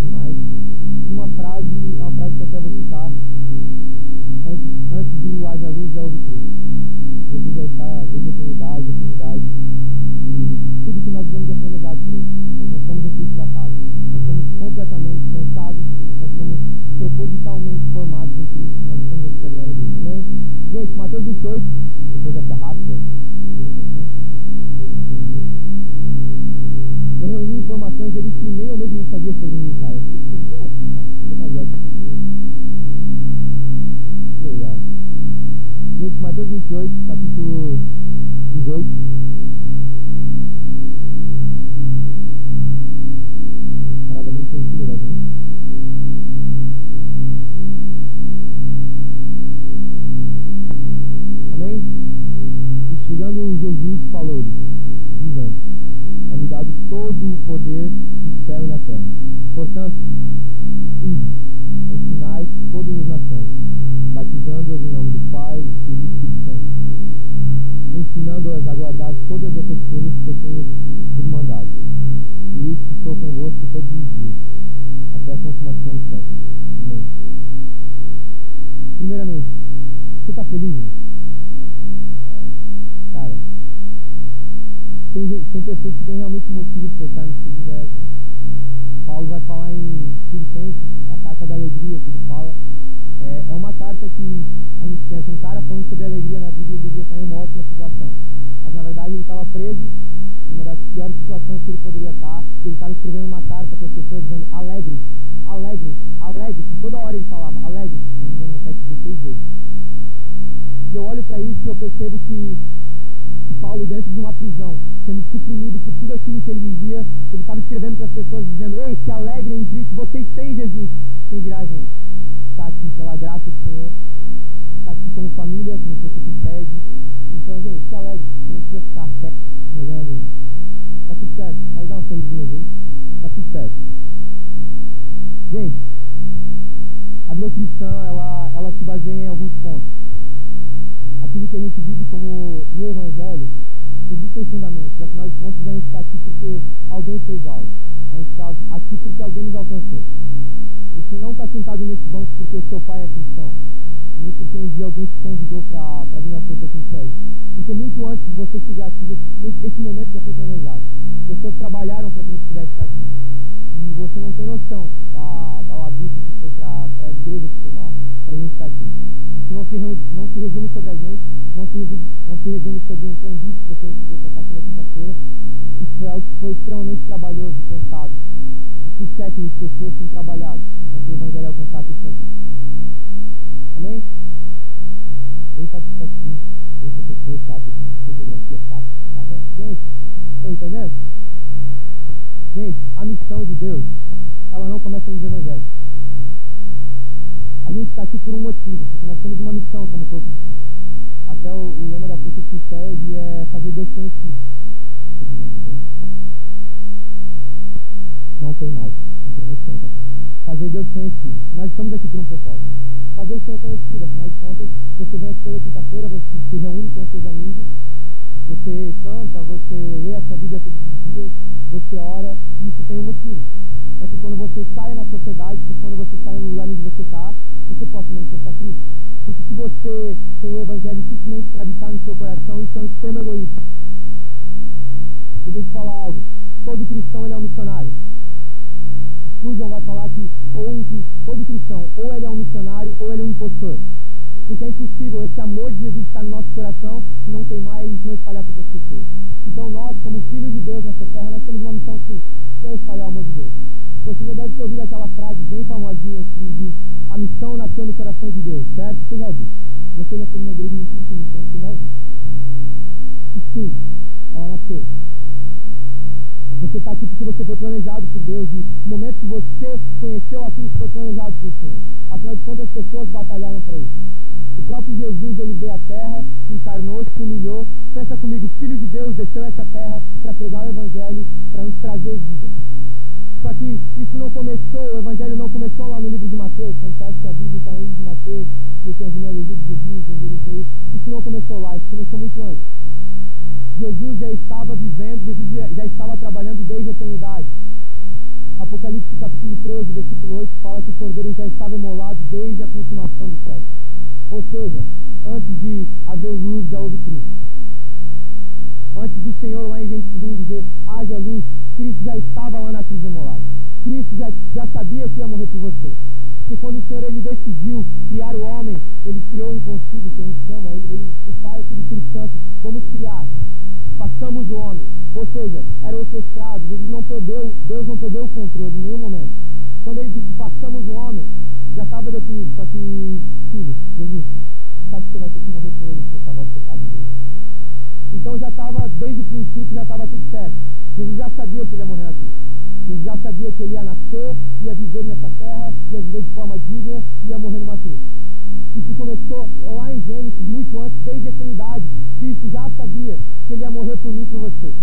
Demais. E uma frase, uma frase que até vou citar. Antes, antes do haja luz, já houve cruz. Jesus já está desde a eternidade, a eternidade. E tudo que nós vivemos é planejado por Ele. Nós não somos efeitos da casa. Nós somos completamente pensados, nós somos propositalmente formados em Cristo. Nós estamos aqui para a glória dele. Amém? Gente, Mateus 28, depois dessa rápida informações dele que nem eu mesmo não sabia sobre mim, cara. Que? Eu mais gosto de comer. Que legal. Gente, Mateus 28, capítulo 18. Todo o poder no céu e na terra. Portanto, ide, ensinai todas as nações, batizando-as em nome do Pai, do Filho e do Espírito Santo, ensinando-as a guardar todas essas coisas que eu tenho vos mandado. E que estou convosco todos os dias, até a consumação do século. Amém. Primeiramente, você está feliz, gente? Tem, tem pessoas que têm realmente motivos para estar felizes é a gente. Paulo vai falar em Filipenses, é a carta da alegria que ele fala. É, é uma carta que a gente pensa, um cara falando sobre alegria na Bíblia, ele deveria estar em uma ótima situação. Mas na verdade ele estava preso em uma das piores situações que ele poderia estar. Ele estava escrevendo uma carta para as pessoas dizendo alegre, alegre, alegre. Toda hora ele falava alegre, se não me engano, repete 16 vezes. E eu olho para isso e eu percebo que Paulo, dentro de uma prisão, sendo suprimido por tudo aquilo que ele vivia, ele estava escrevendo para as pessoas dizendo: Ei, se alegrem em Cristo, vocês têm Jesus. Quem dirá, gente? Está aqui pela graça do Senhor, está aqui como família, como força que impede. Então, gente, se alegre. Você não precisa ficar certo, olhando. Está tudo certo. Pode dar uma sorrisinha, gente. Está tudo certo. Gente, a vida cristã, ela, ela se baseia em alguns pontos aquilo que a gente vive como no Evangelho, existem fundamentos. Afinal de contas, a gente está aqui porque alguém fez algo. A gente está aqui porque alguém nos alcançou. Você não está sentado nesse banco porque o seu pai é cristão, nem porque um dia alguém te convidou para vir na força que segue. Porque muito antes de você chegar aqui, esse, esse momento já foi planejado. Pessoas trabalharam para que a gente pudesse estar aqui. E você não tem noção da, da labuta que foi para a igreja se formar para a gente estar aqui. Isso não se, não se resume sobre a gente, não se resume, não se resume sobre um convite que você recebeu para estar aqui na quinta-feira. Isso foi algo que foi extremamente trabalhoso pensado. E por séculos pessoas têm trabalhado para que o Evangelho alcançasse essa vida. Amém? Bem participativo, bem professor, sabe? Geografia chata, tá vendo? Gente, estão entendendo? Gente, a missão de Deus, ela não começa nos evangelhos. A gente está aqui por um motivo, porque nós temos uma missão como corpo. Até o, o lema da força que segue é fazer Deus conhecido. Não tem mais. Fazer Deus conhecido. Nós estamos aqui por um propósito. Fazer o Senhor conhecido. Afinal de contas, você vem aqui toda quinta-feira, você se reúne com seus amigos, você canta, você lê a sua Bíblia todos os dias, você ora, e isso tem um motivo. Para que quando você saia na sociedade, para que quando você saia no lugar onde você está, você possa manifestar Cristo. Porque se você tem o Evangelho simplesmente para habitar no seu coração, isso é um extremo egoísmo. Deixa eu te falar algo. Todo cristão ele é um missionário. Spurgeon vai falar que ou um, todo cristão, ou ele é um missionário, ou ele é um impostor. Porque é impossível esse amor de Jesus estar no nosso coração e não queimar e a gente não espalhar para outras pessoas. Então nós, como filhos de Deus nessa terra, nós temos uma missão sim, que é espalhar o amor de Deus. Você já deve ter ouvido aquela frase bem famosinha que diz a missão nasceu no coração de Deus, certo? Você já ouviu? Você já teve uma igreja muito iniciante, você já ouviu? E sim, ela nasceu. Você está aqui porque você foi planejado por Deus e no momento que você conheceu a Cristo foi planejado por Senhor. Afinal de contas, as pessoas batalharam para isso. O próprio Jesus, ele veio à terra, encarnou, se humilhou. Pensa comigo, Filho de Deus desceu essa terra para pregar o Evangelho, para nos trazer vida. Só que isso não começou, o Evangelho não começou lá no livro de Mateus, quando você sua Bíblia, está no livro de Mateus, e tem a genealogia de Jesus, onde ele veio. Isso não começou lá, isso começou muito antes. Jesus já estava vivendo, Jesus já estava trabalhando desde a eternidade. Apocalipse capítulo 13, versículo 8, fala que o cordeiro já estava emolado desde a consumação do século. Ou seja, antes de haver luz, já houve cruz. Antes do Senhor lá em Gênesis 1 dizer, haja luz, Cristo já estava lá na cruz emolado. Cristo já, já sabia que ia morrer por você. E quando o Senhor ele decidiu criar o homem, ele criou um concílio que a gente chama, ele, ele, o Pai, o Filho e o Espírito Santo, vamos criar passamos o homem. Ou seja, era orquestrado, Jesus não perdeu, Deus não perdeu o controle em nenhum momento. Quando ele disse passamos o homem, já estava definido, só que, filho, Jesus, sabe que você vai ter que morrer por ele para salvar o pecado dele. Então já estava, desde o princípio, já estava tudo certo. Jesus já sabia que ele ia morrer na cruz. Jesus já sabia que ele ia nascer, ia viver nessa terra, ia viver de forma digna ia morrer numa cruz. Isso começou lá em Gênesis, muito antes, desde a eternidade. Cristo já sabia que ele ia morrer por mim e por você.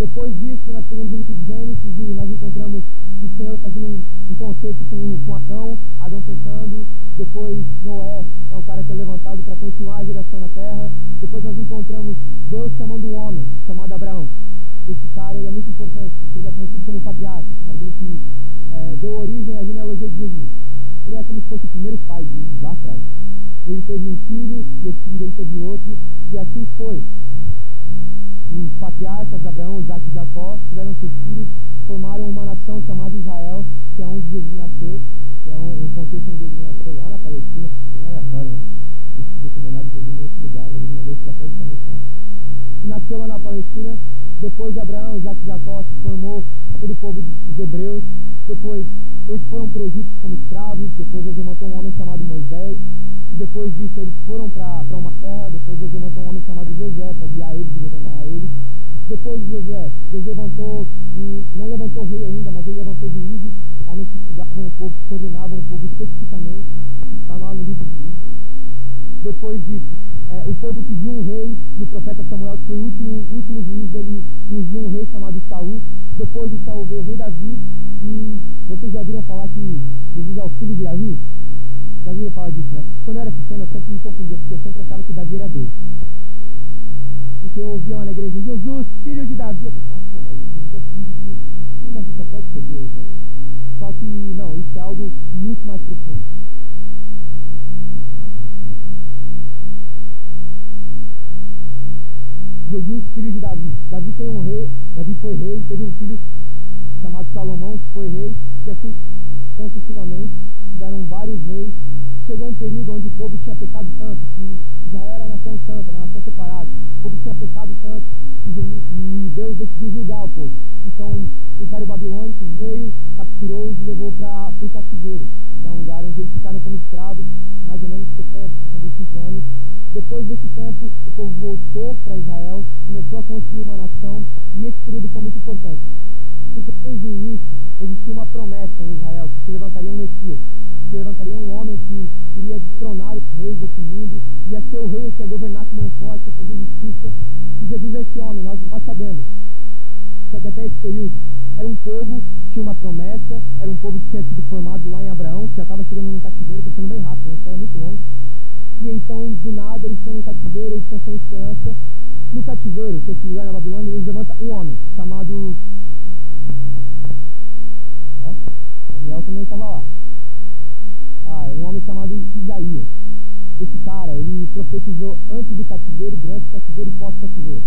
Depois disso, nós pegamos o livro de Gênesis e nós encontramos o Senhor fazendo um, um concerto com, com Adão, Adão pensando. Depois, Noé é um cara que é levantado para continuar a geração na terra. Depois, nós encontramos Deus chamando um homem, chamado Abraão. Esse cara é muito importante, porque ele é conhecido como patriarca, alguém que é, deu origem à genealogia de Jesus. Ele é como se fosse o primeiro pai de Jesus lá atrás. Ele teve um filho, e esse filho dele teve outro, e assim foi. Os patriarcas, Abraão, Isaac e Jacó, tiveram seus filhos, formaram uma nação chamada Israel, que é onde Jesus nasceu, que é um, um contexto onde Jesus nasceu, lá na Palestina, bem aleatório, né? Morado Jesus em outro lugar, mas ele mandou estrategicamente lá. E nasceu lá na Palestina, depois de Abraão, Isaac e Jacó, se formou todo o povo dos hebreus, depois eles foram para o Egito como escravos, depois Deus levantou um homem chamado Moisés, depois disso eles foram para uma terra, depois Deus levantou um homem chamado Josué para guiar eles e governar eles. Depois de Josué, Deus levantou, um, não levantou rei ainda, mas ele levantou juízes, homens que cuidavam o povo, coordenavam o povo especificamente, está lá no livro de juízes. Depois disso, é, o povo pediu um rei, e o profeta Samuel, que foi o último, último juiz, ele ungiu um rei chamado Saul. Depois de Saul veio o rei Davi, e vocês já ouviram falar que Jesus é o filho de Davi? Já ouviram falar disso, né? Quando eu era pequeno, eu sempre me confundia, porque eu sempre achava que Davi era Deus. Porque eu ouvia lá na igreja, Jesus, filho de Davi. Eu pensava, pô, mas Jesus é filho de Deus. Então Davi só pode ser Deus, né? Só que, não, isso é algo muito mais profundo. Jesus, filho de Davi. Davi tem um rei, Davi foi rei, teve um filho chamado Salomão, que foi rei, e assim concessivamente tiveram vários reis. Chegou um período onde o povo tinha pecado tanto, que Israel era nação santa, nação separada. O povo tinha pecado tanto e Deus decidiu julgar o povo. Então o Império Babilônico veio, capturou-os e levou para o cativeiro, que é um lugar onde eles ficaram como escravos mais ou menos 70, 75 anos. Depois desse tempo, o povo voltou para Israel, começou a construir uma nação e esse período foi muito importante. Porque desde o início existia uma promessa em Israel que se levantaria um Messias, se levantaria um homem que iria destronar os reis desse mundo, ia ser o rei que ia governar com mão forte, ia fazer justiça. E Jesus é esse homem, nós, nós sabemos. Só que até esse período era um povo que tinha uma promessa, era um povo que tinha sido formado lá em Abraão, que já estava chegando num cativeiro, estou sendo bem rápido, uma história muito longa. E então, do nada, eles estão num cativeiro, eles estão sem esperança. No cativeiro, que é esse lugar na Babilônia, Deus levanta um homem chamado Ó, Daniel também estava lá. Ah, um homem chamado Isaías. esse cara, ele profetizou antes do cativeiro, durante o cativeiro e pós-cativeiro.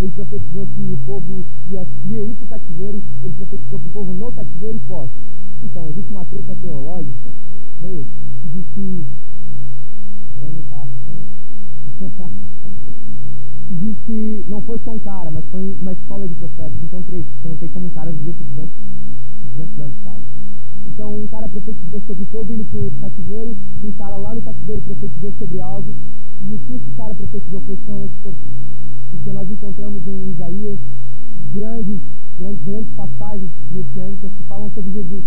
Ele profetizou que o povo ia, ia ir para o cativeiro, ele profetizou para o povo no cativeiro e pós. Então, existe uma treta teológica, meio, que diz que. Breno tá. diz que não foi só um cara, mas foi uma escola de profetas. Então, três, porque não tem como um cara viver por 200, 200 anos, quase. Então, um cara profetizou sobre o povo indo para o cativeiro, um cara lá no cativeiro profetizou sobre algo, e o que esse cara profetizou foi extremamente importante. Porque nós encontramos em Isaías grandes, grandes, grandes passagens messiânicas que falam sobre Jesus.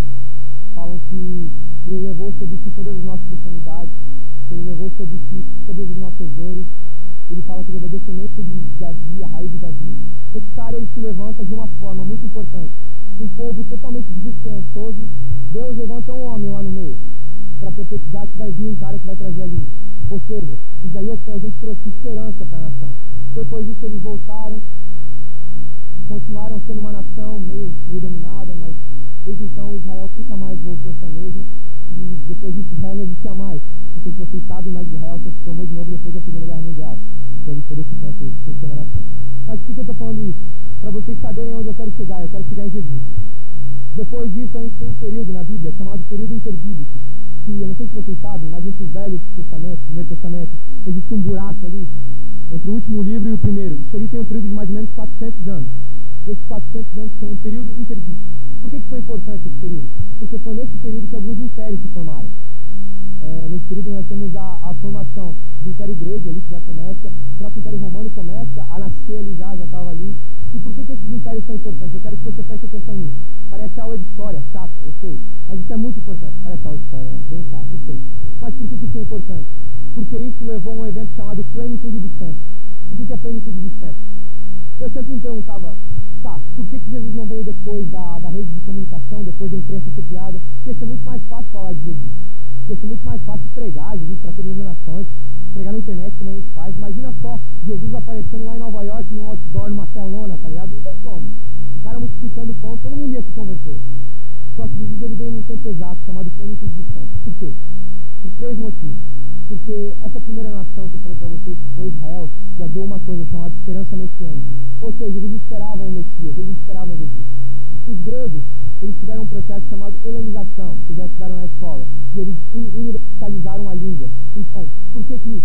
Falam que ele levou sobre si todas as nossas enfermidades, ele levou sobre si todas as nossas dores. Ele fala que ele é da descendência de Davi, a raiz de Davi. Esse cara ele se levanta de uma forma muito importante. Um povo totalmente desesperançoso. Deus levanta um homem lá no meio para profetizar que vai vir um cara que vai trazer ali. Ou seja, Isaías foi alguém que trouxe esperança para a nação. Depois disso eles voltaram, continuaram sendo uma nação meio, meio dominada, mas desde então Israel nunca mais voltou a ser a mesma. E depois disso Israel não existia mais. Não sei se vocês sabem, mas Israel só se formou de novo depois da Segunda Guerra Mundial. Depois de todo esse tempo sem ser uma nação. Mas por que, eu estou falando isso? Para vocês saberem onde eu quero chegar. Eu quero chegar em Jesus. Depois disso, a gente tem um período na Bíblia chamado período interbíblico, que eu não sei se vocês sabem, mas entre o Velho Testamento, o Primeiro Testamento, existe um buraco ali entre o último livro e o primeiro. Isso ali tem um período de mais ou menos 400 anos. Esses 400 anos são um período interbíblico. Por que, que foi importante esse período? Porque foi nesse período que alguns impérios se formaram. É, nesse período nós temos a, a, formação do Império Grego ali, que já começa, o próprio Império Romano começa a nascer ali já, já estava ali. E por que, que esses impérios são importantes? Eu quero que você preste atenção nisso. Parece aula de história, chata, eu sei. Mas isso é muito importante. Parece aula de história, né? Bem chato, eu sei. Mas por que, que isso é importante? Porque isso levou a um evento chamado Plenitude dos Tempos. O que, que é Plenitude dos Tempos? Eu sempre me perguntava, tá, por que, que Jesus não veio depois da, da rede de comunicação, depois da imprensa ser criada? Ia ser muito mais fácil falar de Jesus. Ia ser muito mais fácil pregar Jesus para todas as nações, pregar na internet como a gente faz. Imagina só Jesus aparecendo lá em Nova York, num outdoor, numa telona, tá ligado? Não tem como. O cara multiplicando pão, todo mundo ia se converter. Só que Jesus ele veio num tempo exato, chamado plenitude dos tempos. Por quê? Por três motivos. Porque essa primeira nação que eu falei para vocês, que foi Israel, guardou uma coisa chamada esperança messiânica. Ou seja, eles esperavam o Messias, eles esperavam Jesus. Os gregos, eles tiveram um processo chamado helenização, que já estudaram na escola, e eles universalizaram a língua. Então, por que que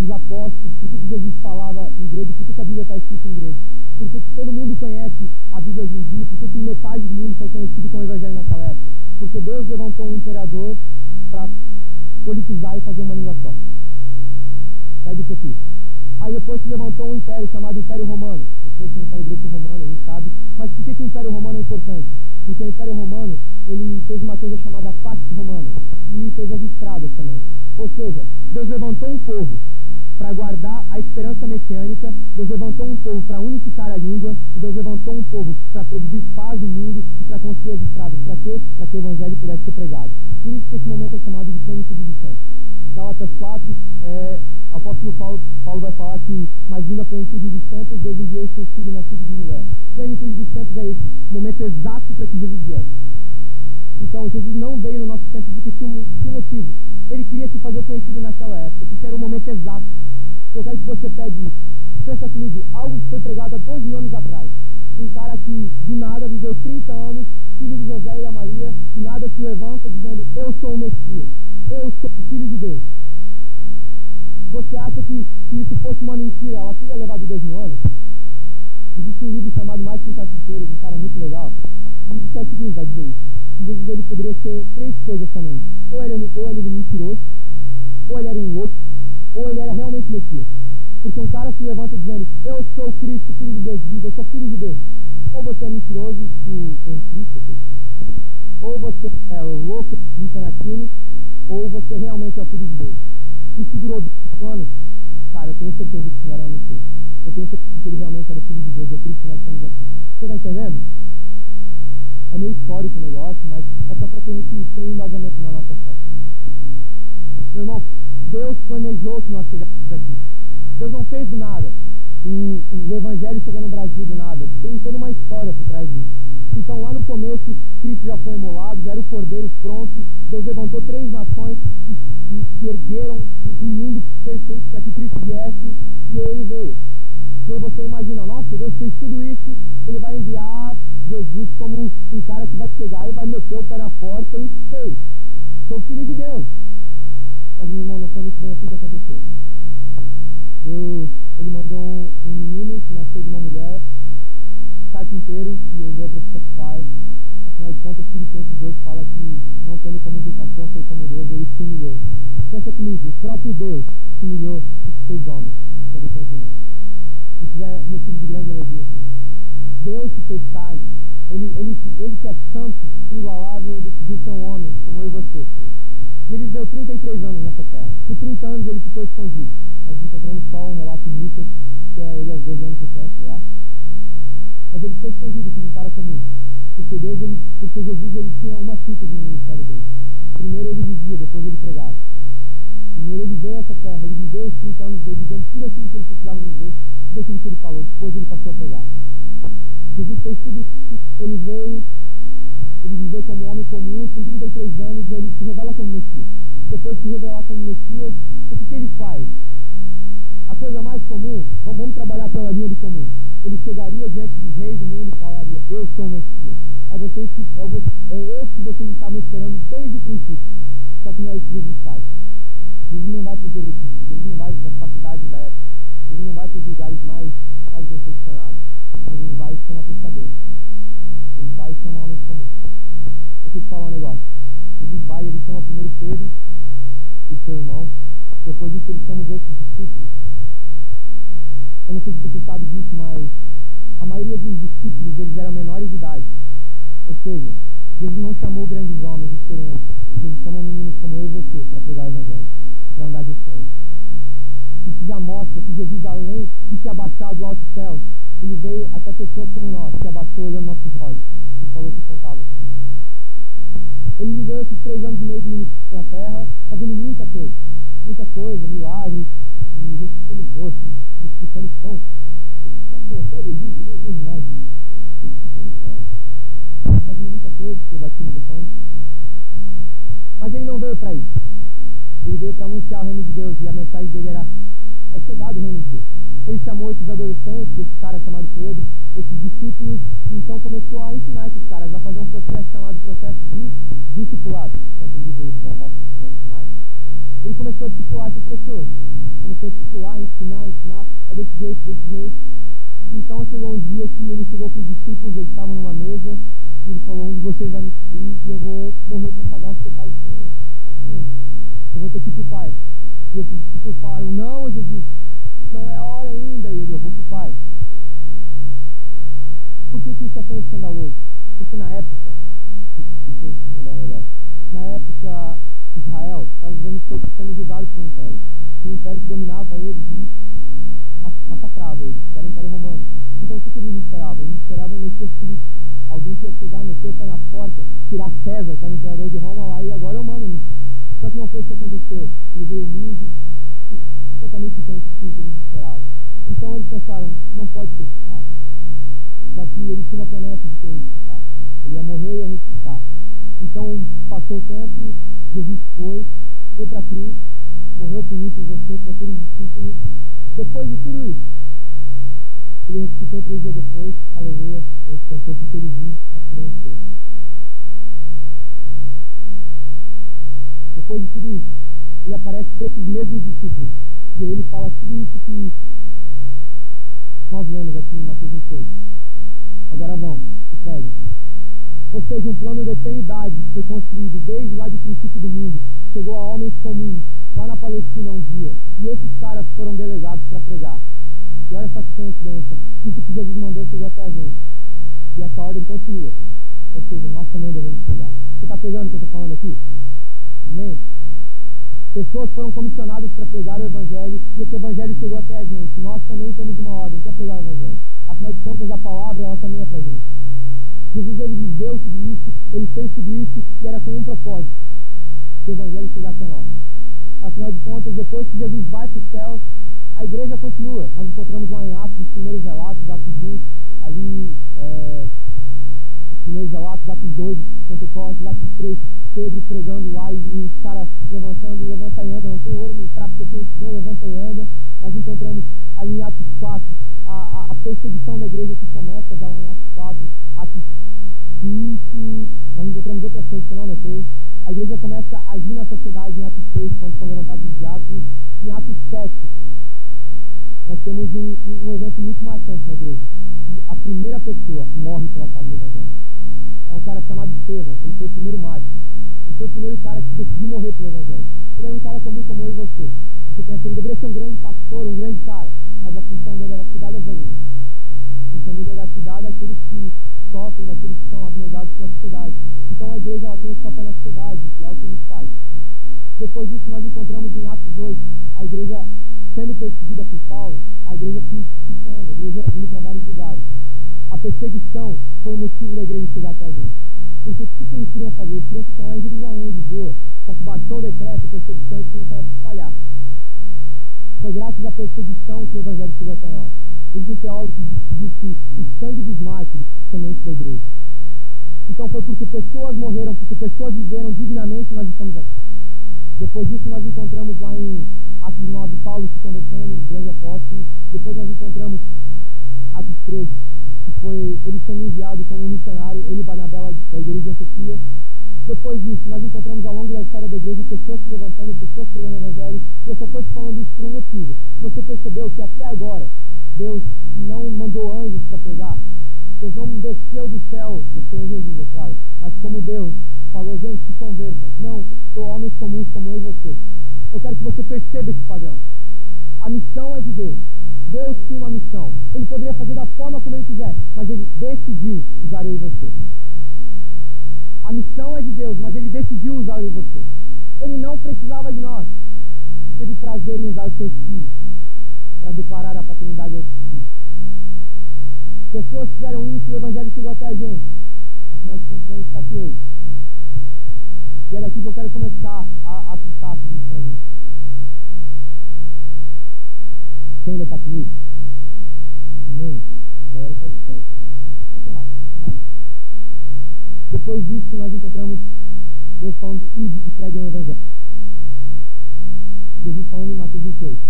os apóstolos, por que, que Jesus falava em grego, por que, que a Bíblia está escrita em grego? Por que, que todo mundo conhece a Bíblia hoje em dia? Por que, que metade do mundo foi conhecido como Evangelho naquela época? Porque Deus levantou um imperador para politizar e fazer uma língua só. Segue isso aqui. Aí depois se levantou um império chamado Império Romano. Depois tem o Império Greco-Romano, a gente sabe. Mas por que, que o Império Romano é importante? Porque o Império Romano ele fez uma coisa chamada Pax Romana e fez as estradas também. Ou seja, Deus levantou um povo para guardar a esperança messiânica, Deus levantou um povo para unificar a língua, e Deus levantou um povo para produzir paz no mundo e para construir as estradas. Para quê? Para que o evangelho pudesse ser pregado. Por isso que esse momento é chamado de plenitude dos tempos. Gálatas 4, é, apóstolo Paulo, Paulo vai falar que, mas vindo a plenitude dos tempos, Deus enviou o seu filho nascido de mulher. Plenitude dos tempos é esse, momento exato para que Jesus viesse. Então, Jesus não veio no nosso tempo porque tinha um, tinha um motivo. Ele queria se fazer conhecido naquela época, porque era o momento exato. Eu quero que você pegue isso. Pensa comigo, algo que foi pregado há dois mil anos atrás. Um cara que do nada viveu 30 anos, filho de José e da Maria, do nada se levanta dizendo: Eu sou o Messias, eu sou o filho de Deus. Você acha que se isso fosse uma mentira, ela teria levado dois mil anos? Existe um livro chamado Mais que um cara muito legal, e o. Lewis vai dizer isso. Ele poderia ser três coisas somente. Ou ele, ou ele era um mentiroso, ou ele era um louco, ou ele era realmente Messias. Porque um cara se levanta dizendo, eu sou o Cristo, filho de Deus vivo, eu sou filho de Deus. Ou você é mentiroso, o Cristo, ou você é louco, acredita naquilo, ou você realmente é o filho de Deus. Se durou dois anos, cara, eu tenho certeza que isso não era uma mentira. Eu tenho certeza que ele realmente era filho de Deus, é por isso que nós estamos aqui. Você está entendendo? É meio histórico o negócio, mas é só para que a gente tenha um embasamento na nossa fé. Meu irmão, Deus planejou que nós chegássemos aqui. Deus não fez do nada. o, o evangelho chega no Brasil do nada. Tem toda uma história por trás disso. Então, lá no começo, Cristo já foi emolado, já era o cordeiro pronto. Deus levantou três nações que, que ergueram um mundo perfeito para que Cristo viesse e ele veio. E aí você imagina, nossa, Deus fez tudo isso, ele vai enviar Jesus como um cara que vai chegar e vai meter o pé na porta e sei, sou filho de Deus. Mas meu irmão, não foi muito bem assim que aconteceu. Deus, ele mandou um, um menino que nasceu de uma mulher, carpinteiro, que herdou a profissão do pai. Afinal de contas, Filipenses 2 fala que, não tendo como usurpação ser como Deus, ele se humilhou. Pensa comigo, o próprio Deus se humilhou e se fez homem, habitou entre nós. Já é motivo de grande alegria. Deus se fez carne. Ele, ele, ele que é santo, inigualável, decidiu ser um homem, como eu e você. E ele viveu 33 anos nessa terra. Por 30 anos ele ficou escondido. Nós encontramos só um relato de Lucas, que é ele aos 12 anos do tempo lá. Mas ele foi escondido como um cara comum. Porque Deus, ele, porque Jesus ele tinha uma síntese no ministério dele. Primeiro ele vivia, depois ele pregava. Primeiro ele veio a essa terra, ele viveu os 30 anos dele, vivendo tudo aquilo que ele precisava viver, tudo aquilo que ele falou. Depois ele passou a pregar. Jesus fez tudo ele veio, ele viveu como homem comum e com 33 anos ele se revela como Messias. Depois de se revelar como Messias, o que, que ele faz? A coisa mais comum, vamos, vamos trabalhar pela linha do comum. Ele chegaria diante dos reis do mundo e falaria: Eu sou o Messias. É, vocês que, é, é eu que vocês estavam esperando desde o princípio. Só que não é isso que Jesus faz. Jesus não vai para os eruditos, Jesus não vai para as faculdades da época, Jesus não vai para os lugares mais, mais bem posicionados. Jesus vai ser uma pescador. Ele vai e chama homens comuns. Eu preciso falar um negócio. Jesus vai e ele chama primeiro Pedro e seu irmão. Depois disso ele chama os outros discípulos. Eu não sei se você sabe disso, mas a maioria dos discípulos eles eram menores de idade. Ou seja, Jesus não chamou grandes homens experientes. Jesus chamou meninos como eu e você para pregar o evangelho, para andar de frente. Isso já mostra que Jesus, além de se abaixar do alto céu, ele veio até pessoas como nós, se abaixou olhando nossos olhos e falou que contava com Ele viveu esses três anos e meio na terra, fazendo muita coisa. Muita coisa, milagres, e ressuscitando morto, multiplicando pão, cara. Já, pô, sai de vida, não é demais. Multiplicando pão, fazendo muita coisa, que eu bati no telefone. Mas ele não veio para isso. Ele veio para anunciar o reino de Deus e a mensagem dele era: é chegado o reino de Deus. Ele chamou esses adolescentes, esse cara chamado Pedro, esses discípulos, e então começou a ensinar esses caras a fazer um processo chamado processo de discipulado. Que é aquele livro de Von Hoffman, que mais. Ele começou a discipular essas pessoas. Começou a discipular, ensinar, ensinar, é desse jeito, desse jeito. Então chegou um dia que ele chegou para os discípulos, eles estavam numa mesa, e ele falou, onde vocês vão me sair e eu vou morrer para pagar os pecados do mundo. Eu vou ter que ir para o Pai. E esses discípulos falaram, não, Jesus, não é a hora ainda. E ele, eu vou para o Pai. Por que, que isso é tão escandaloso? Porque na época, deixa eu lembrar um negócio. Na época, Israel estava sendo julgado por um império. Um império que dominava eles e massacrava eles, que era o Império Romano. Então o que, que eles esperavam? Eles esperavam um Messias político. Alguém que ia chegar, meter o pé na porta, tirar César, que era o imperador de Roma lá, e agora eu mando nisso. Só que não foi o que aconteceu. Ele veio humilde, completamente diferente do que eles esperavam. Então eles pensaram, não pode ser citado. Só que ele tinha uma promessa de ser ressuscitado. Ele ia morrer e ia ressuscitar. Então passou o tempo, Jesus foi, foi para a cruz, morreu por mim, por você, para aqueles discípulos. Depois de tudo isso, ele ressuscitou três dias depois, aleluia, ele cantou porque ele vive na frente dele. Depois de tudo isso, ele aparece para esses mesmos discípulos. E ele fala tudo isso que nós lemos aqui em Mateus 28. Agora vão e preguem. Ou seja, um plano de eternidade que foi construído desde lá do princípio do mundo, chegou a homens comuns, lá na Palestina um dia. E esses caras foram delegados para pregar. E olha só que coincidência. Isso que Jesus mandou chegou até a gente. E essa ordem continua. Ou seja, nós também devemos pregar. Você está pegando o que eu estou falando aqui? Amém? Pessoas foram comissionadas para pregar o Evangelho e esse Evangelho chegou até a gente. Nós também temos uma ordem, que é pregar o Evangelho. Afinal de contas, a palavra ela também é para gente. Jesus ele viveu tudo isso, ele fez tudo isso e era com um propósito: que o Evangelho chegasse a nós. Afinal de contas, depois que Jesus vai para os céus, a igreja continua. Nós encontramos lá em Atos os primeiros relatos, Atos 1, ali, é, os primeiros relatos, Atos 2, Pentecostes, Atos 3, Pedro pregando lá e os caras levantando, levanta e anda, não tem ouro nem prata, eu tenho dom, levanta e anda. Nós encontramos ali em Atos 4 a, a, a perseguição da igreja que começa já lá em Atos 4, Atos 5, nós encontramos outras coisas que eu não anotei. A igreja começa a agir na sociedade em Atos 6, quando são levantados os diáconos. Em Atos 7, nós temos um, um evento muito marcante na igreja. A primeira pessoa morre pela causa do evangelho. É um cara chamado Estevão, ele foi o primeiro mártir. Ele foi o primeiro cara que decidiu morrer pelo evangelho. Ele era um cara comum como eu e você. Você pensa, ele deveria ser um grande pastor, um grande cara, mas a função dele era cuidar das velhinhas. A função dele era cuidar daqueles que sofrem, daqueles que são abnegados pela sociedade. Então a igreja ela tem esse papel na sociedade, que é o que a gente faz. Depois disso, nós encontramos em Atos 8 a igreja sendo perseguida por Paulo, a igreja se expande, a igreja indo para vários lugares. A perseguição foi o motivo da igreja chegar até a gente. Porque o que, eles queriam fazer? Eles queriam ficar lá em Jerusalém, de boa. Só que baixou o decreto, a perseguição, eles começaram a se espalhar. Foi graças à perseguição que o evangelho chegou até nós. Existe um teólogo que diz que o sangue dos mártires, semente da igreja. Então foi porque pessoas morreram, porque pessoas viveram dignamente, nós estamos aqui. Depois disso nós encontramos lá em Atos 9 Paulo se convertendo, um grande apóstolo. Depois nós encontramos Atos 13, que foi ele sendo enviado como missionário, ele e da igreja de Antioquia. Depois disso, nós encontramos ao longo da história da igreja pessoas se levantando, pessoas pregando o evangelho. E eu só estou te falando isso por um motivo. Você percebeu que até agora Deus não mandou anjos para pregar? Deus não desceu do céu, do Senhor Jesus, é claro. Mas como Deus falou, gente, se convertam. Não, sou homens comuns como eu e você. Eu quero que você perceba esse padrão. A missão é de Deus. Deus tinha uma missão. Ele poderia fazer da forma como ele quiser, mas ele decidiu usar eu e você. A missão é de Deus, mas ele decidiu usar eu e você. Ele não precisava de nós. Ele teve prazer em usar os seus filhos para declarar a paternidade aos filhos. Pessoas fizeram isso e o evangelho chegou até a gente. Afinal de contas, a gente está aqui hoje. E é daqui que eu quero começar a aplicar tudo isso para a gente. Você ainda está comigo? Amém? A galera está esperta, tá? Vai ser rápido, vai ser rápido. Depois disso, nós encontramos Deus falando, ide e preguem o Evangelho. Jesus falando em Mateus 28.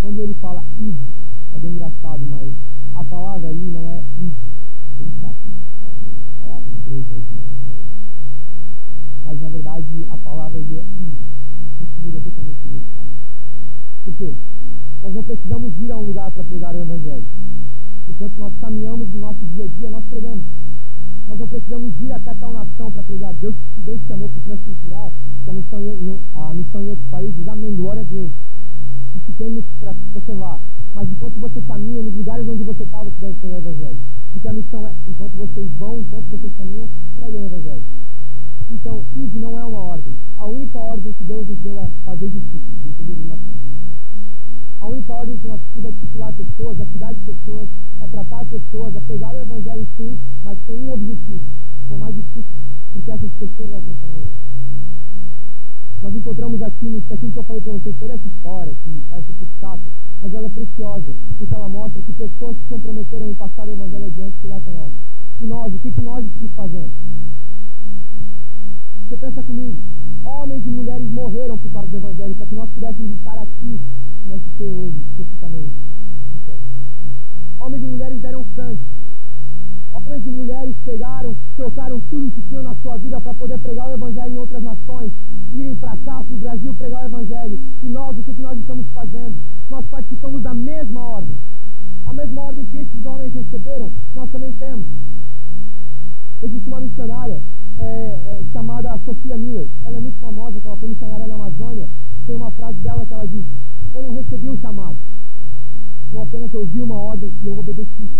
Quando ele fala ide, é bem engraçado, mas a palavra ali não é ide. Bem chato. A palavra no hoje não é Mas na verdade a palavra é ide. Isso muda totalmente o significado. Por quê? Nós não precisamos ir a um lugar para pregar o Evangelho. Enquanto nós caminhamos no nosso dia a dia, nós pregamos. Nós não precisamos ir até tal nação para pregar. Deus, se Deus chamou para o transcultural, que a missão, em, a missão em outros países, amém, glória a Deus. E que tem para você vá. Mas enquanto você caminha, nos lugares onde você está, você deve pregar o Evangelho. Porque a missão é, enquanto vocês vão, enquanto vocês caminham, preguem o Evangelho. Então, ide não é uma ordem. A única ordem que Deus nos deu é fazer discípulos nações. A única ordem que nós temos é discipular pessoas, é cuidar de pessoas, é tratar pessoas, é pegar o evangelho sim, mas com um objetivo, formar discípulos, porque essas pessoas alcançarão ele. Nós encontramos aqui no aquilo que eu falei para vocês, toda essa história, que parece um pouco chata, mas ela é preciosa, porque ela mostra que pessoas se comprometeram em passar o evangelho adiante chegar até nós. E nós, o que, que nós estamos fazendo? Você pensa comigo, homens e mulheres morreram por causa do evangelho, para que nós pudéssemos estar aqui nesse T hoje, especificamente. Homens e mulheres deram sangue. Homens e mulheres pegaram, trocaram tudo que tinham na sua vida para poder pregar o Evangelho em outras nações, irem para cá, para o Brasil, pregar o Evangelho. E nós, o que, que nós estamos fazendo? Nós participamos da mesma ordem. A mesma ordem que esses homens receberam, nós também temos. Existe uma missionária é, é, chamada Sofia Miller. Ela é muito famosa, ela foi missionária na Amazônia. Tem uma frase dela que ela diz: Eu não recebi um chamado, eu apenas ouvi uma ordem e eu obedeci.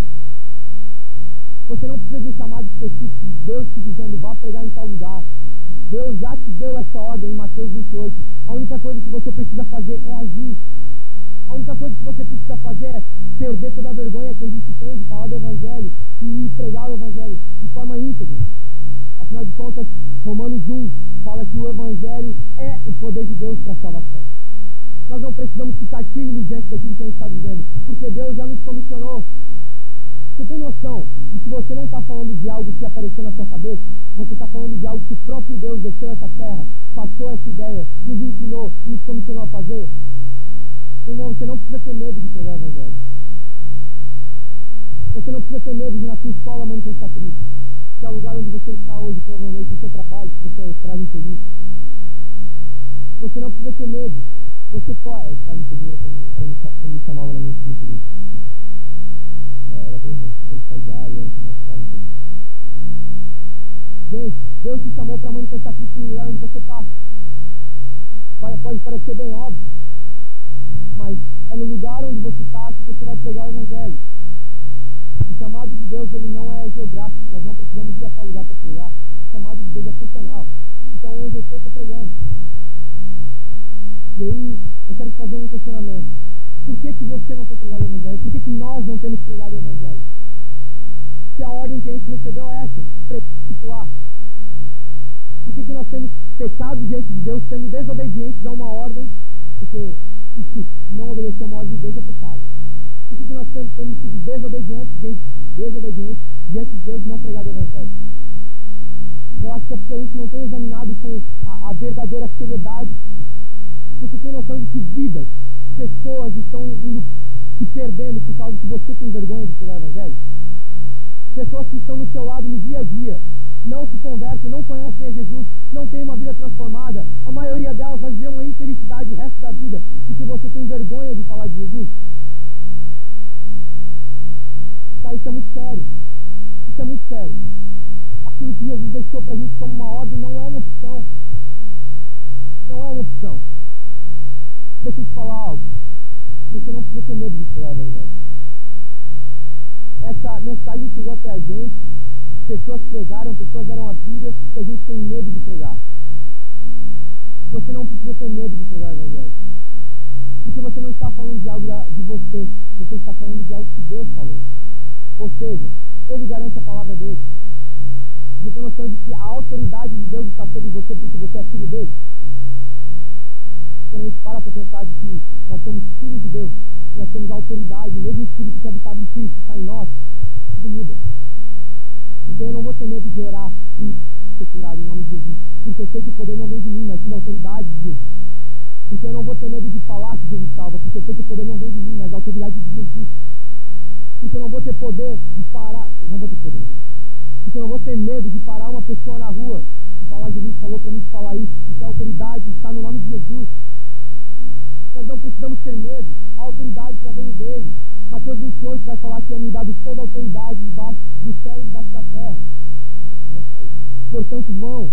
Você não precisa de um chamado específico de Deus te dizendo vá pregar em tal lugar. Deus já te deu essa ordem em Mateus 28. A única coisa que você precisa fazer é agir. A única coisa que você precisa fazer é perder toda a vergonha que a gente tem de falar do Evangelho e pregar o Evangelho de forma íntegra. Afinal de contas, Romanos 1 fala que o Evangelho é o poder de Deus para a salvação. Nós não precisamos ficar tímidos diante daquilo que a gente está vivendo, porque Deus já nos comissionou. Você tem noção de que você não está falando de algo que apareceu na sua cabeça? Você está falando de algo que o próprio Deus desceu essa terra, passou essa ideia, nos ensinou, nos comissionou a fazer? Irmão, você não precisa ter medo de pregar o Evangelho. Você não precisa ter medo de na sua escola manifestar Cristo, que é o lugar onde você está hoje, provavelmente, no seu trabalho, se você é escravo infeliz. Você não precisa ter medo. Você pode. É, escravo infeliz como, como me chamavam na minha escritura. É, era bem ruim. Era estagiário, era chamado escravo infeliz. Gente, Deus te chamou para manifestar Cristo no lugar onde você está. Pode parecer bem óbvio, mas é no lugar onde você está que você vai pregar o Evangelho. O chamado de Deus ele não é geográfico, nós não precisamos ir a tal lugar para pregar. O chamado de Deus é funcional. Então, onde eu estou, eu estou pregando. E aí, eu quero te fazer um questionamento. Por que, que você não tem pregado o Evangelho? Por que, que nós não temos pregado o Evangelho? Se a ordem que a gente recebeu é essa, discipular. Por que, que nós temos pecado diante de Deus, sendo desobedientes a uma ordem? Porque isso, não obedecer a uma ordem de Deus é pecado. Por que, que nós temos, temos sido desobedientes, desobedientes diante de Deus e não pregado o Evangelho? Eu acho que é porque a gente não tem examinado com a, a verdadeira seriedade. Você tem noção de que vidas, pessoas estão indo se perdendo por causa que você tem vergonha de pregar o Evangelho? Pessoas que estão no seu lado no dia a dia, não se convertem, não conhecem a Jesus, não têm uma vida transformada. A maioria delas vai viver uma infelicidade o resto da vida, porque você tem vergonha de falar de Jesus. Cara, isso é muito sério. Isso é muito sério. Aquilo que Jesus deixou para a gente como uma ordem não é uma opção. Não é uma opção. Deixa eu te falar algo. Você não precisa ter medo de pregar o Evangelho. Essa mensagem chegou até a gente, pessoas pregaram, pessoas deram a vida e a gente tem medo de pregar. Você não precisa ter medo de pregar o Evangelho. Porque você não está falando de algo da, de você, você está falando de algo que Deus falou. Ou seja, ele garante a palavra dele. Você tem noção de que a autoridade de Deus está sobre você porque você é filho dele? Quando a gente para para pensar de que nós somos filhos de Deus, nós temos autoridade, o mesmo Espírito que habitava em Cristo está em nós, tudo muda. Porque eu não vou ter medo de orar e ser curado em nome de Jesus. Porque eu sei que o poder não vem de mim, mas sim da autoridade de Jesus. Porque eu não vou ter medo de falar que Jesus salva, porque eu sei que o poder não vem de mim, mas da autoridade de Jesus porque eu não vou ter poder de parar, eu não vou ter poder, porque eu não vou ter medo de parar uma pessoa na rua e falar, Jesus falou para mim falar isso, porque a autoridade está no nome de Jesus. Nós não precisamos ter medo, a autoridade já veio dele. Mateus 28 vai falar que é me dado toda a autoridade debaixo do céu e debaixo da terra. Portanto, vão.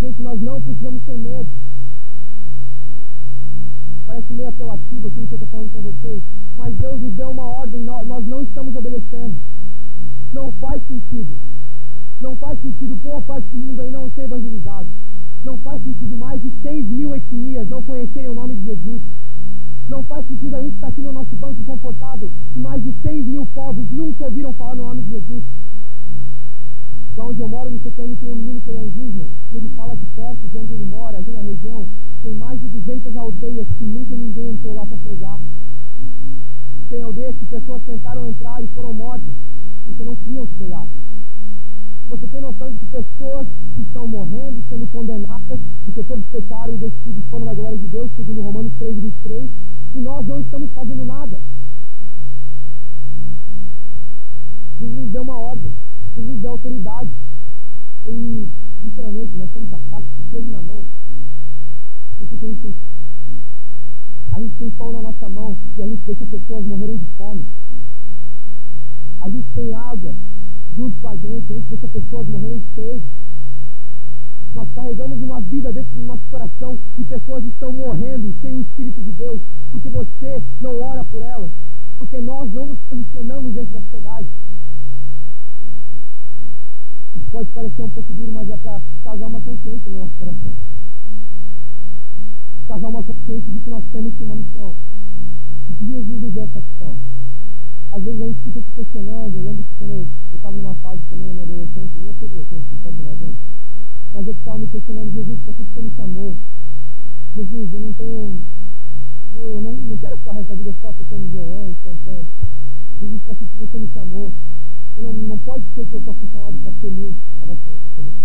Gente, nós não precisamos ter medo. Parece meio apelativo aquilo que eu estou falando para vocês, mas Deus nos deu uma ordem, nós não estamos obedecendo. Não faz sentido. Não faz sentido boa parte do mundo aí não ser evangelizado. Não faz sentido mais de 6 mil etnias não conhecerem o nome de Jesus. Não faz sentido a gente estar aqui no nosso banco confortável mais de 6 mil povos nunca ouviram falar no nome de Jesus. Lá onde eu moro, no CTM, tem um menino que ele é indígena, e ele fala que perto de onde ele mora, ali na região, tem mais de 200 aldeias que nunca ninguém entrou lá para pregar. Tem aldeias que pessoas tentaram entrar e foram mortas, porque não queriam que pregasse. Você tem noção de que pessoas estão morrendo, sendo condenadas, porque todos pecaram e destituídos foram da glória de Deus, segundo Romanos 3, 23, e nós não estamos fazendo nada. Jesus nos deu uma ordem. Jesus nos dá autoridade. E, literalmente, nós temos a faca que esteja na mão. O que a gente tem? A gente tem pão na nossa mão e a gente deixa pessoas morrerem de fome. A gente tem água junto com a gente, a gente deixa pessoas morrerem de sede. Nós carregamos uma vida dentro do nosso coração e pessoas estão morrendo sem o Espírito de Deus, porque você não ora por elas, porque nós não nos posicionamos diante da sociedade. Isso pode parecer um pouco duro, mas é para causar uma consciência no nosso coração. Causar uma consciência de que nós temos uma missão. Jesus nos deu essa missão. Às vezes a gente fica se questionando. Eu lembro que quando eu estava numa fase também na minha adolescência, eu não sou adolescente, sabe nós anos. Mas eu ficava me questionando, Jesus, para que você me chamou? Jesus, eu não tenho eu não, não quero ficar o resto da vida só tocando violão e cantando. Jesus, para que você me chamou. Eu não, não pode ser que eu só fui chamado para ser músico. Nada contra ser músico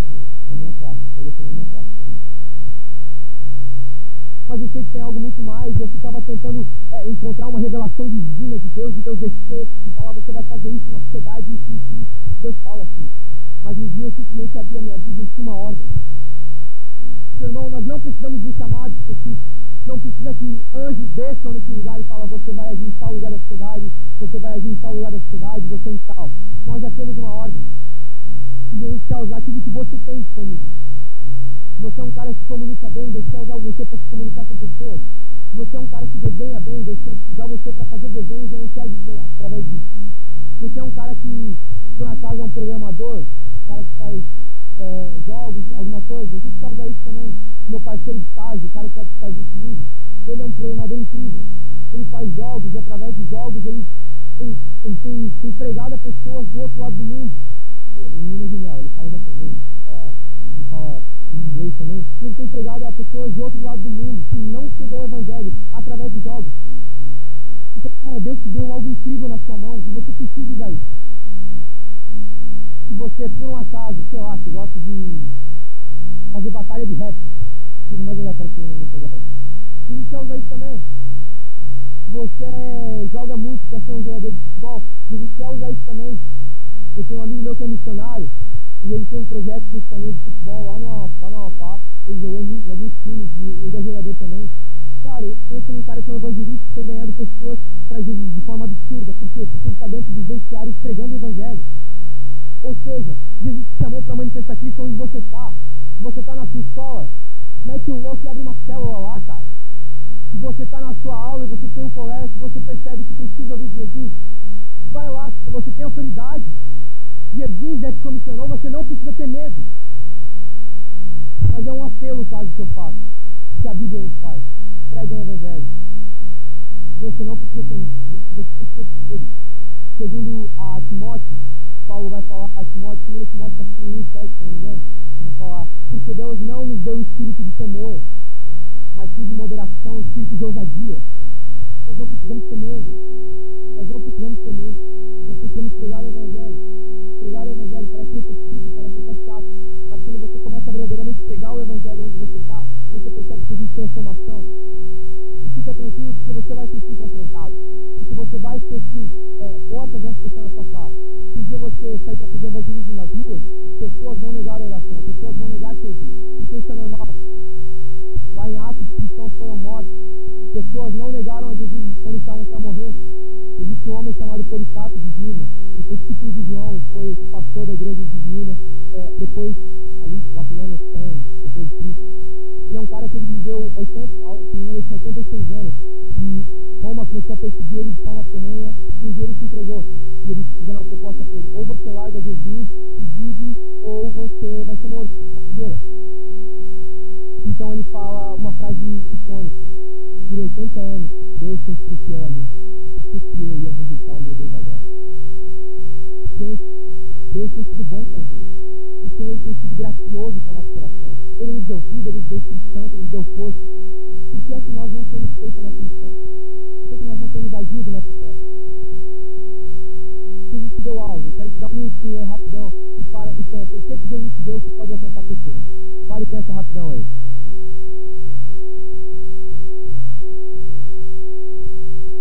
na minha classe, estou defendendo minha classe. Mas eu sei que tem algo muito mais. Eu ficava tentando é, encontrar uma revelação divina de Deus, de Deus descer e falar: você vai fazer isso na sociedade, isso, isso, isso. Deus fala assim. Mas um dia eu simplesmente abri a minha vida e tinha uma ordem. Meu irmão, nós não precisamos de um chamado específico. Não precisa que anjos desçam nesse lugar e falem: você vai agir em tal lugar da sociedade, você vai agir em tal lugar da sociedade, você em tal. Nós já temos uma ordem. Deus quer usar aquilo que você tem disponível. Você é um cara que comunica bem, Deus quer usar você para se comunicar com pessoas. Você é um cara que desenha bem, Deus quer usar você para fazer desenhos e anunciar através disso. Você é um cara que, por acaso, é um programador, um cara que faz é, jogos, alguma coisa, a gente quer usar isso também. Meu parceiro de estágio, o cara que estar junto comigo, ele é um programador incrível. Ele faz jogos e através dos jogos ele, ele, ele tem, tem pregado a pessoas do outro lado do mundo. É pessoas do outro lado do mundo que não chegam ao evangelho através dos jogos. Então, cara, Deus te deu algo incrível na sua mão e você precisa usar isso. Se você, por um acaso, sei lá, você gosta de fazer batalha de rap, coisa mais olhar para aqui agora. Se você quer usar isso também. Se você joga muito, quer ser um jogador de futebol, se você quer usar isso também. Eu tenho um amigo meu que é missionário e ele tem um projeto com de futebol lá no, lá no Amapá. Ele jogou em, alguns times ele é jogador também. Cara, pensa num cara que é um evangelista que tem ganhado pessoas para Jesus de forma absurda. Por quê? Porque ele está dentro dos vestiários pregando o evangelho. Ou seja, Jesus te chamou para manifestar Cristo onde você está. Você está na sua escola, mete o louco e abre uma célula lá, cara. Se você está na sua aula e você tem um colégio, você percebe que precisa ouvir Jesus, vai lá, você tem autoridade. Jesus já te comissionou, você não precisa ter medo. Mas é um apelo quase que eu faço, que a Bíblia nos faz. Pregue o Evangelho. Você não precisa ter. Você precisa ter. Segundo a Timóteo, Paulo vai falar a Timóteo, 2 Timóteo capítulo 1, 7, se não me engano, vai falar, porque Deus não nos deu o espírito de temor, mas sim de moderação, o espírito de ousadia. Nós não precisamos ter medo. Nós não precisamos ter medo. Nós precisamos pregar o Evangelho. Pregar o Evangelho parece repetitivo, pregar o Evangelho onde você está, você percebe que existe transformação. E fica tranquilo porque você vai ser sim confrontado. Porque você vai ser sim, é, portas vão se fechar na sua cara. Se um dia você sair para fazer evangelismo nas ruas, pessoas vão negar a oração, pessoas vão negar te ouvir. Porque isso é normal. Lá em Atos, cristãos foram mortos. Pessoas não negaram a Jesus quando estavam para morrer. Existe um homem chamado Policarpo de Esmina. Ele foi discípulo de João, ele foi pastor da igreja de Esmina. É, depois, ali, Babilônia 100, Cristo. Ele é um cara que viveu 80, se não me engano, 86 anos. E Roma começou a perseguir ele de forma ferrenha. E um dia ele se entregou. E eles fizeram uma proposta para ele: ou você larga Jesus e vive, ou você vai ser morto na fogueira. Então ele fala uma frase icônica. Por 80 anos, Deus tem sido fiel a mim. Por que eu ia rejeitar o meu Deus agora? Gente, Deus tem sido bom com a gente. O Senhor tem sido gracioso com o nosso coração. Ele nos deu vida, Ele nos deu Espírito Santo, Ele nos deu força. Por que é que nós não temos feito a nossa missão? Por que é que nós não temos agido nessa terra? Jesus te deu algo, quero te dar um minutinho aí rapidão e para e pensa, o que é que Jesus te deu que pode alcançar pessoas? Para e pensa rapidão aí.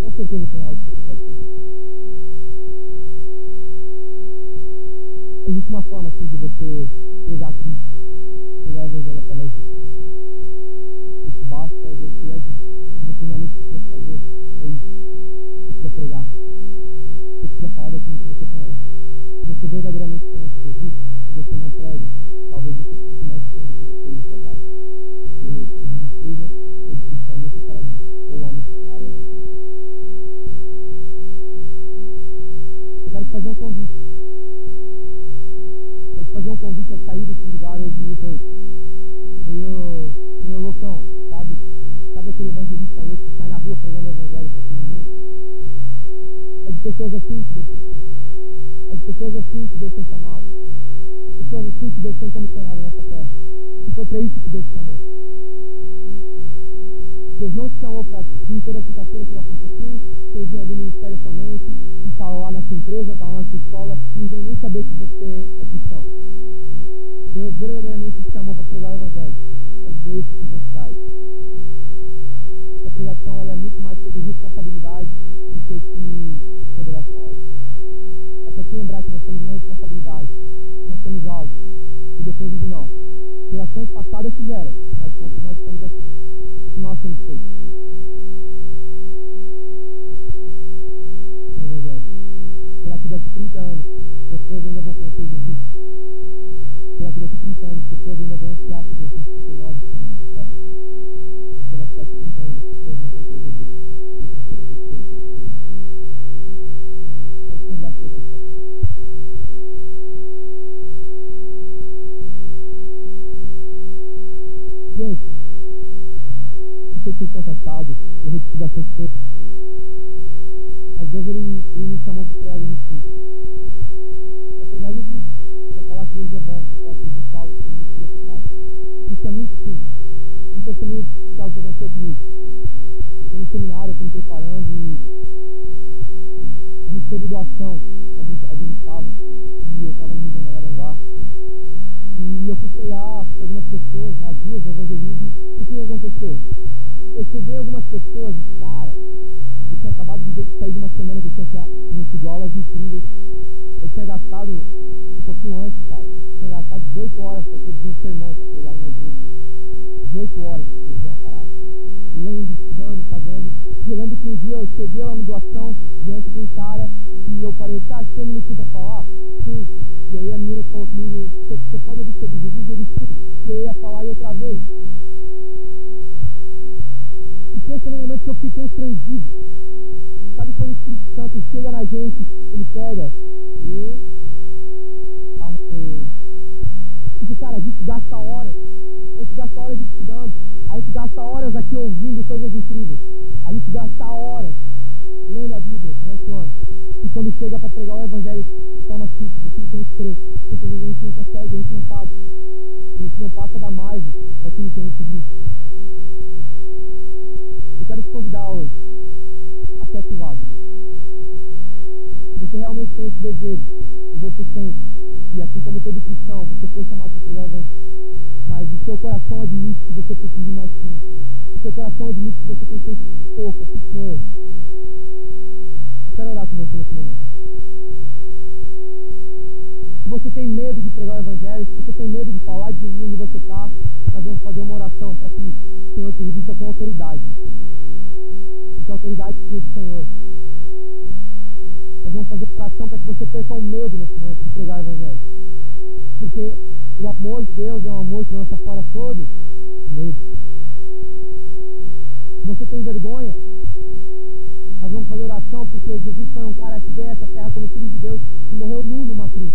Com certeza tem algo que você pode fazer. Existe uma forma assim de você pregar convite a sair desse lugar hoje meio doido. Meio, meio loucão, sabe? Sabe aquele evangelista louco que sai na rua pregando o evangelho para todo mundo? É de pessoas assim que Deus precisa. É de pessoas assim que Deus tem chamado. É de pessoas assim que Deus tem comissionado nessa terra. E foi para isso que Deus te chamou. Deus não te chamou para vir toda quinta-feira que não fosse assim, servir em algum ministério somente, estar lá na sua empresa, estar lá na sua escola, e ninguém nem saber que você é cristão. Deus verdadeiramente te chamou para pregar o Evangelho, para dizer isso com intensidade. Essa pregação ela é muito mais sobre responsabilidade do que o que poderá ser algo. É para se lembrar que nós temos uma responsabilidade, nós temos algo que depende de nós. Gerações passadas fizeram, de contas nós estamos aqui. O que nós temos feito? O Evangelho. Será que daqui 30 anos pessoas ainda pessoas ainda vão ansiar por Jesus porque nós estamos nessa terra? Será que daqui 30 anos as pessoas não vão Jesus? E vão ser respeitos? Quero convidar todas as pessoas. Gente, eu sei que vocês estão cansados, eu repeti bastante coisa. Mas Deus ele, ele me chamou para pregar algo muito simples. Para pregar Jesus. Para falar que Jesus é bom, para falar que Jesus salva, que Pecado. Isso é muito simples. Um testemunho de algo que aconteceu comigo. Estou no seminário, estou me preparando e a gente teve doação, alguns, alguns estavam, e eu estava na região da Garanguá. E eu fui pregar para algumas pessoas nas ruas do evangelismo. E o que aconteceu? Eu cheguei algumas pessoas cara, eu tinha acabado de sair de uma semana que eu tinha, tido aulas incríveis. Eu tinha gastado um pouquinho antes, cara, eu tinha gastado 18 horas para produzir um sermão para na minha igreja. 18 horas para produzir uma parada. Lendo, estudando, fazendo. E eu lembro que um dia eu cheguei lá no doação diante de um cara e eu parei, cara, você tem um minutinho para falar? Sim. E aí a menina falou comigo, você pode ouvir sobre Jesus? Ele sim. E eu ia falar e outra vez. E pensa no momento que eu fiquei constrangido. Sabe quando o Espírito Santo chega na gente, ele pega. E... Calma. Porque, cara, a gente gasta horas. A gente gasta horas estudando. A gente gasta horas aqui ouvindo coisas incríveis. A gente gasta horas lendo a Bíblia durante o ano. E quando chega para pregar o Evangelho de forma simples, aquilo que a gente crê, muitas vezes a gente não consegue, a gente não sabe. A gente não passa da margem daquilo que a gente vive. Eu quero te convidar hoje a ser ativado. Se você realmente tem esse desejo, e você sente, e assim como todo cristão, você foi chamado para pregar o Evangelho, mas o seu coração admite que você precisa ir mais fundo. O seu coração admite que você tem feito pouco, assim como eu. Eu quero orar com você nesse momento. Se você tem medo de pregar o Evangelho, se você tem medo de falar de Jesus onde você está, nós vamos fazer uma oração para que o Senhor te revista com autoridade. Que a autoridade seja do Senhor. Nós vamos fazer uma oração para que você perca o medo nesse momento de pregar o Evangelho. Porque o amor de Deus é um amor que lança fora todo medo. Se você tem vergonha, nós vamos fazer oração porque Jesus foi um cara que veio essa terra como filho de Deus e morreu nu numa cruz.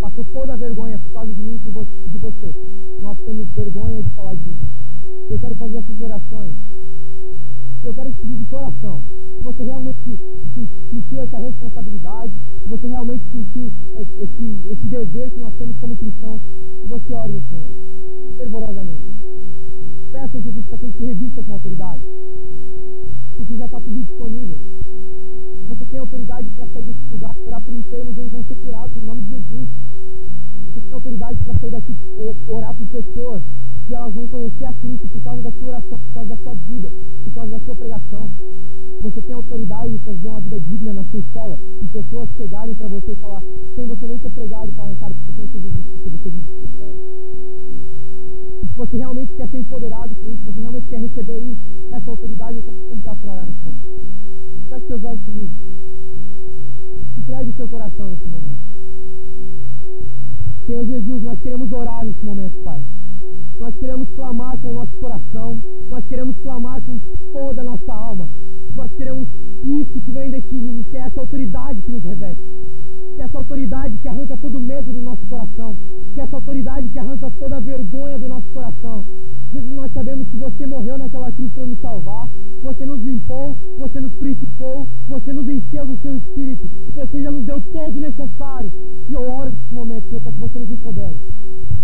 Passou toda a vergonha por causa de mim e de você. Nós temos vergonha de falar de Jesus. Eu quero fazer essas orações. Eu quero te pedir de coração. Se você realmente sentiu essa responsabilidade, se você realmente sentiu esse, esse dever que nós temos como cristãos, que você ore nesse momento, fervorosamente. Peça a Jesus para que ele te revista com autoridade. Porque já está tudo disponível. Você tem autoridade para sair desse lugar, orar por enfermos, eles vão ser curados em nome de Jesus. Você tem autoridade para sair daqui, orar por pessoas, que elas vão conhecer a Cristo por causa da sua oração, por causa da sua vida, por causa da sua pregação. Você tem autoridade para viver uma vida digna na sua escola e pessoas chegarem para você e falar, sem você nem ter pregado, e falar, cara, você conhece Jesus porque você vive de escola. Se você realmente quer ser empoderado por isso, se você realmente quer receber isso, essa autoridade, eu quero te convidar para orar nesse momento. Feche seus olhos comigo. Entregue o seu coração nesse momento. Senhor Jesus, nós queremos orar nesse momento, Pai. Nós queremos clamar com o nosso coração, nós queremos clamar com toda a nossa alma. Nós queremos isso que vem de ti, Jesus, que é essa autoridade que nos reveste. Que essa autoridade que arranca todo medo do nosso coração. Que essa autoridade que arranca toda a vergonha do nosso coração. Jesus, nós sabemos que você morreu naquela cruz para nos salvar. Você nos limpou, você nos purificou, você nos encheu do seu espírito. Você já nos deu todo o necessário. E eu oro nesse momento, Senhor, para que você nos empodere.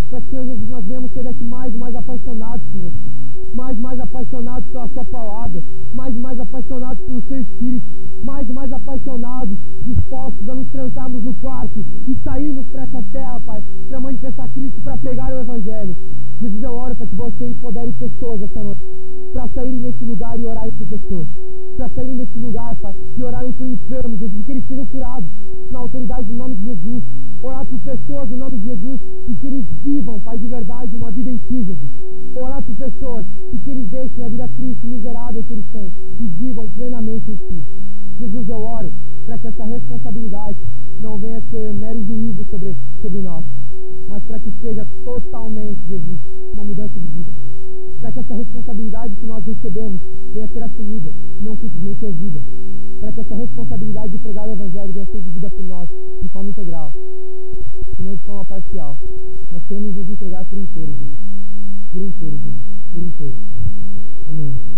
Para que, Senhor Jesus, nós venhamos ser daqui mais e mais apaixonados por você. Mais e mais apaixonados pela sua palavra. Mais e mais apaixonados pelo seu Espírito. Mais e mais apaixonados, dispostos a nos trancarmos no quarto e sairmos para essa terra, Pai, para manifestar Cristo, para pegar o Evangelho. Jesus, eu oro para que você empodere pessoas essa noite. Para saírem nesse lugar e orarem por pessoas. Para saírem nesse lugar, Pai, e orarem por enfermos, Jesus, que eles sejam curados na autoridade do nome de Jesus. Orar por pessoas no nome de Jesus e que eles vivam, Pai, de verdade, uma vida em Ti, Jesus. Orar por pessoas e que eles deixem a vida triste miserável que eles têm e vivam plenamente em Ti. Jesus, eu oro para que essa responsabilidade não venha ser mero juízo sobre, sobre nós, mas para que seja totalmente, Jesus, uma mudança de vida. Para que essa responsabilidade que nós recebemos venha a ser assumida não simplesmente ouvida. Para que essa responsabilidade de pregar o Evangelho venha a ser vivida por nós de forma integral e não de forma parcial. Nós queremos nos entregar por inteiro, Jesus. Por inteiro, Jesus. Por inteiro. Amém.